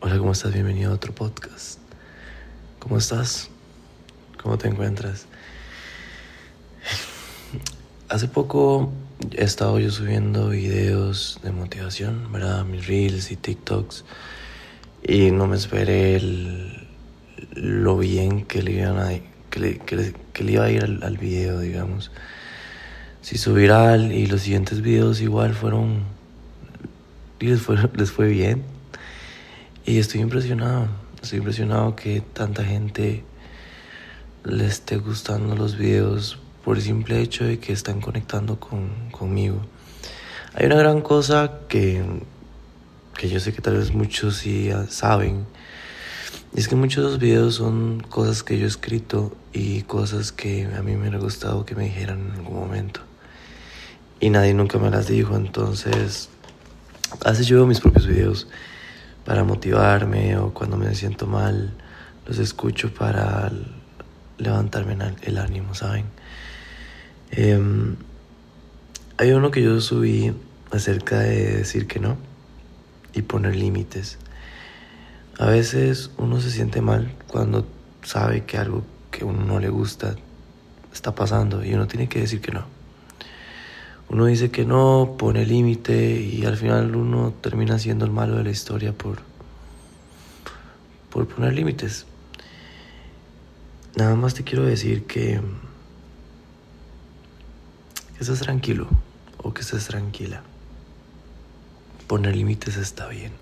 Hola, ¿cómo estás? Bienvenido a otro podcast. ¿Cómo estás? ¿Cómo te encuentras? Hace poco he estado yo subiendo videos de motivación, ¿verdad? Mis reels y TikToks. Y no me esperé el, lo bien que le, iban a, que le, que le, iba a ir al, al video, digamos. Si hizo viral y los siguientes videos igual fueron... Y les fue, les fue bien y estoy impresionado, estoy impresionado que tanta gente le esté gustando los videos por el simple hecho de que están conectando con, conmigo. Hay una gran cosa que, que yo sé que tal vez muchos sí saben. Es que muchos de los videos son cosas que yo he escrito y cosas que a mí me hubiera gustado que me dijeran en algún momento. Y nadie nunca me las dijo, entonces hace yo mis propios videos para motivarme o cuando me siento mal, los escucho para levantarme el ánimo, ¿saben? Em, hay uno que yo subí acerca de decir que no y poner límites. A veces uno se siente mal cuando sabe que algo que uno no le gusta está pasando y uno tiene que decir que no. Uno dice que no, pone límite y al final uno termina siendo el malo de la historia por, por poner límites. Nada más te quiero decir que, que estés tranquilo o que estés tranquila. Poner límites está bien.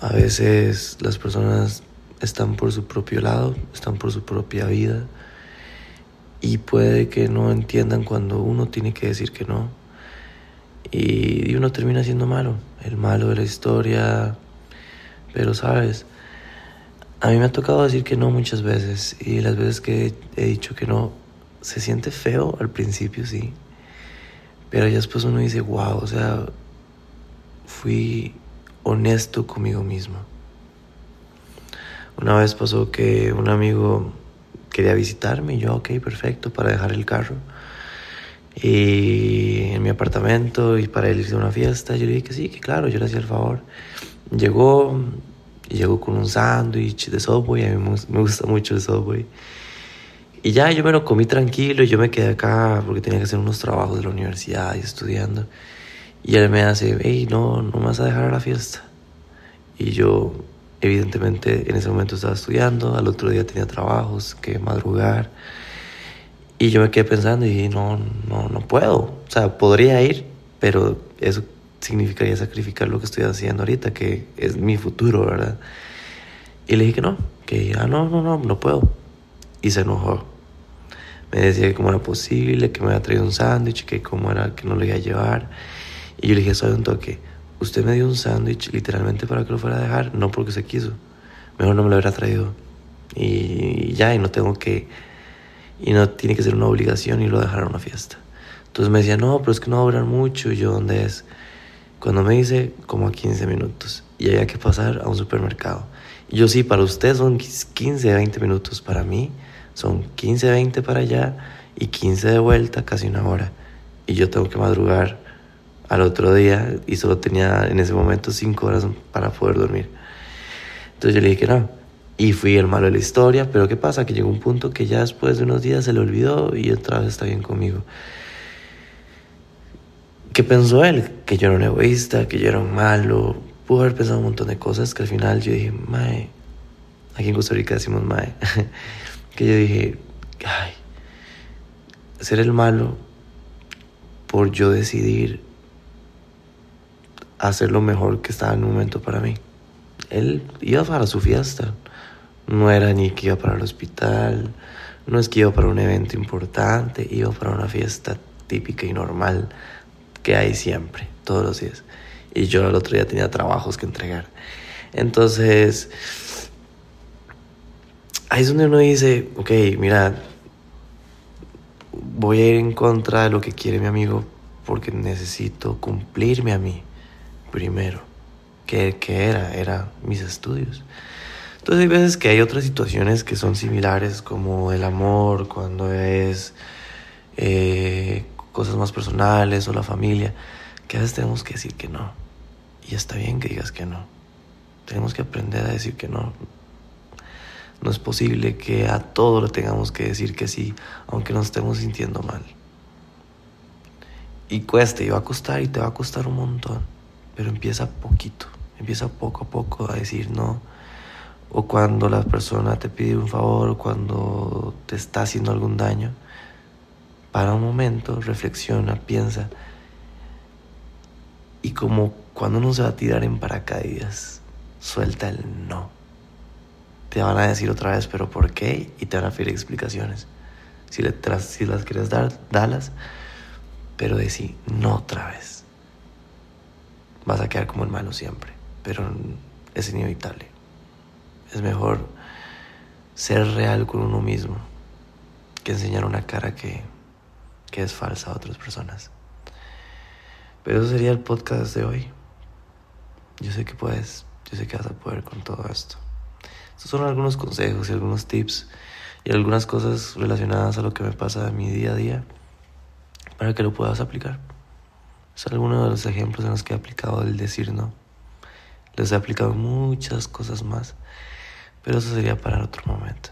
A veces las personas están por su propio lado, están por su propia vida y puede que no entiendan cuando uno tiene que decir que no. Y uno termina siendo malo, el malo de la historia. Pero sabes, a mí me ha tocado decir que no muchas veces y las veces que he dicho que no, se siente feo al principio, sí. Pero ya después uno dice, wow, o sea, fui honesto conmigo mismo. Una vez pasó que un amigo quería visitarme y yo, ok, perfecto, para dejar el carro. Y en mi apartamento y para irse a una fiesta, yo le dije que sí, que claro, yo le hacía el favor. Llegó, y llegó con un sándwich de Subway, a mí me gusta mucho el Subway. Y ya yo me lo comí tranquilo y yo me quedé acá porque tenía que hacer unos trabajos de la universidad y estudiando. Y él me hace, hey, no, no me vas a dejar a la fiesta. Y yo, Evidentemente en ese momento estaba estudiando, al otro día tenía trabajos que madrugar. Y yo me quedé pensando y dije, no, no, no puedo. O sea, podría ir, pero eso significaría sacrificar lo que estoy haciendo ahorita, que es mi futuro, ¿verdad? Y le dije que no, que ah, no, no, no, no puedo. Y se enojó. Me decía que cómo era posible, que me había traído un sándwich, que cómo era que no lo iba a llevar. Y yo le dije, soy un toque Usted me dio un sándwich literalmente para que lo fuera a dejar, no porque se quiso. Mejor no me lo hubiera traído. Y ya, y no tengo que. Y no tiene que ser una obligación y lo dejar a una fiesta. Entonces me decía, no, pero es que no va mucho. Yo, ¿dónde es? Cuando me dice, como a 15 minutos. Y había que pasar a un supermercado. Y yo, sí, para usted son 15, 20 minutos. Para mí son 15, 20 para allá y 15 de vuelta, casi una hora. Y yo tengo que madrugar al otro día y solo tenía en ese momento cinco horas para poder dormir. Entonces yo le dije que no. Y fui el malo de la historia, pero ¿qué pasa? Que llegó un punto que ya después de unos días se le olvidó y otra vez está bien conmigo. ¿Qué pensó él? Que yo era un egoísta, que yo era un malo. Pudo haber pensado un montón de cosas que al final yo dije, mae, aquí en Costa Rica decimos mae, que yo dije, ay, ser el malo por yo decidir hacer lo mejor que estaba en un momento para mí. Él iba para su fiesta, no era ni que iba para el hospital, no es que iba para un evento importante, iba para una fiesta típica y normal que hay siempre, todos los días. Y yo el otro día tenía trabajos que entregar. Entonces, ahí es donde uno dice, ok, mira, voy a ir en contra de lo que quiere mi amigo porque necesito cumplirme a mí primero. que era? Era mis estudios. Entonces hay veces que hay otras situaciones que son similares, como el amor, cuando es eh, cosas más personales o la familia, que a veces tenemos que decir que no. Y está bien que digas que no. Tenemos que aprender a decir que no. No es posible que a todo le tengamos que decir que sí, aunque nos estemos sintiendo mal. Y cuesta, y va a costar, y te va a costar un montón. Pero empieza poquito, empieza poco a poco a decir no. O cuando la persona te pide un favor, o cuando te está haciendo algún daño, para un momento, reflexiona, piensa. Y como cuando uno se va a tirar en paracaídas, suelta el no te van a decir otra vez, pero ¿por qué? Y te van a pedir explicaciones. Si, le si las quieres dar, dalas, pero decir no otra vez. Vas a quedar como el malo siempre, pero es inevitable. Es mejor ser real con uno mismo que enseñar una cara que, que es falsa a otras personas. Pero eso sería el podcast de hoy. Yo sé que puedes, yo sé que vas a poder con todo esto. Estos son algunos consejos y algunos tips y algunas cosas relacionadas a lo que me pasa en mi día a día para que lo puedas aplicar. Es alguno de los ejemplos en los que he aplicado el decir no. Les he aplicado muchas cosas más, pero eso sería para otro momento.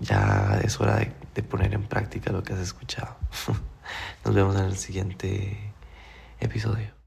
Ya es hora de, de poner en práctica lo que has escuchado. Nos vemos en el siguiente episodio.